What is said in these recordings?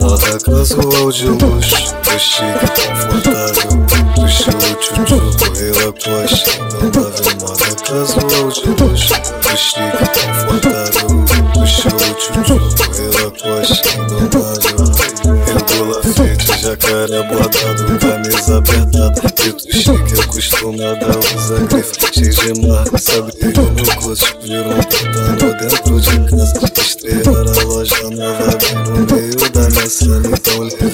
Moda casual de tudo, tudo, chique, confortável tudo, tudo, tudo, tudo, tudo, tudo, tudo, tudo, de tudo, tudo, chique, confortável tudo, tudo, tudo jacaré bordado, camisa apertada, preto chique, acostumada a usar grife, cheio de marca, sabe no meu curso, virou um putano dentro de casa, estrear a loja nova, bem no meio da minha sala, então levei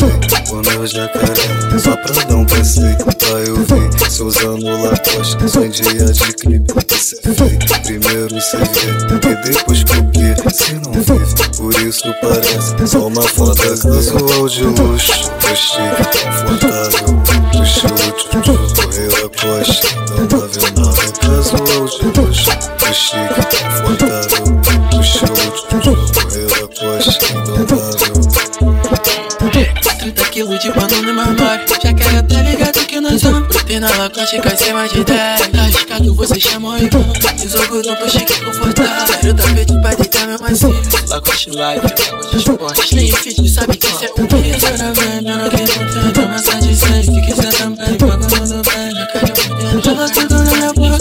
o meu jacaré, só pra dar um passeio, pra eu ver, se usando Lacoste, só em dia de clipe, isso é primeiro cê vê, e depois copiar, se não por isso parece, só uma foto casual de luxo, chique, confortável, tchutchu, correu a Porsche, não tá vendo nada casual de luxo, chique, confortável, tchutchu, correu a Porsche, não tá vendo 30 quilos de no meu na com acima mais de 10 Arriscado você chama o irmão Desogudão, tô chique e confortável Quero tapete pra deitar meu macio Lacoste live, lacoste esporte Nem fit, sabe que cê é um piso velho, menor que não tem Toma essa de 100, se quiser também Pago no bem, já caiu Toma tudo na minha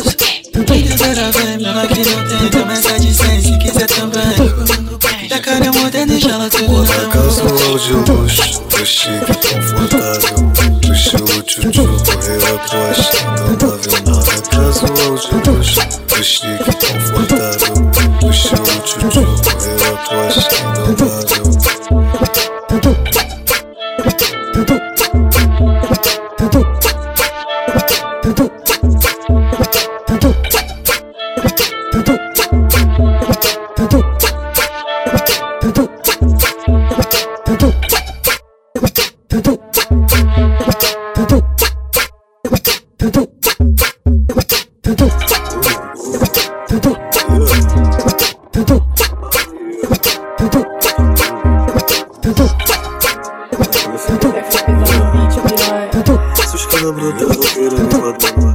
Era velho, menor que não tem Toma essa de 100, se quiser também já caiu moderna e jala tudo Bota na mão casual de luxo, tô chique, confortável. Puxei o tchutchu, correu a Porsche, não tá vendo nada. Casual de luxo, tô chique, confortável. Сучка набрата, но первый в одном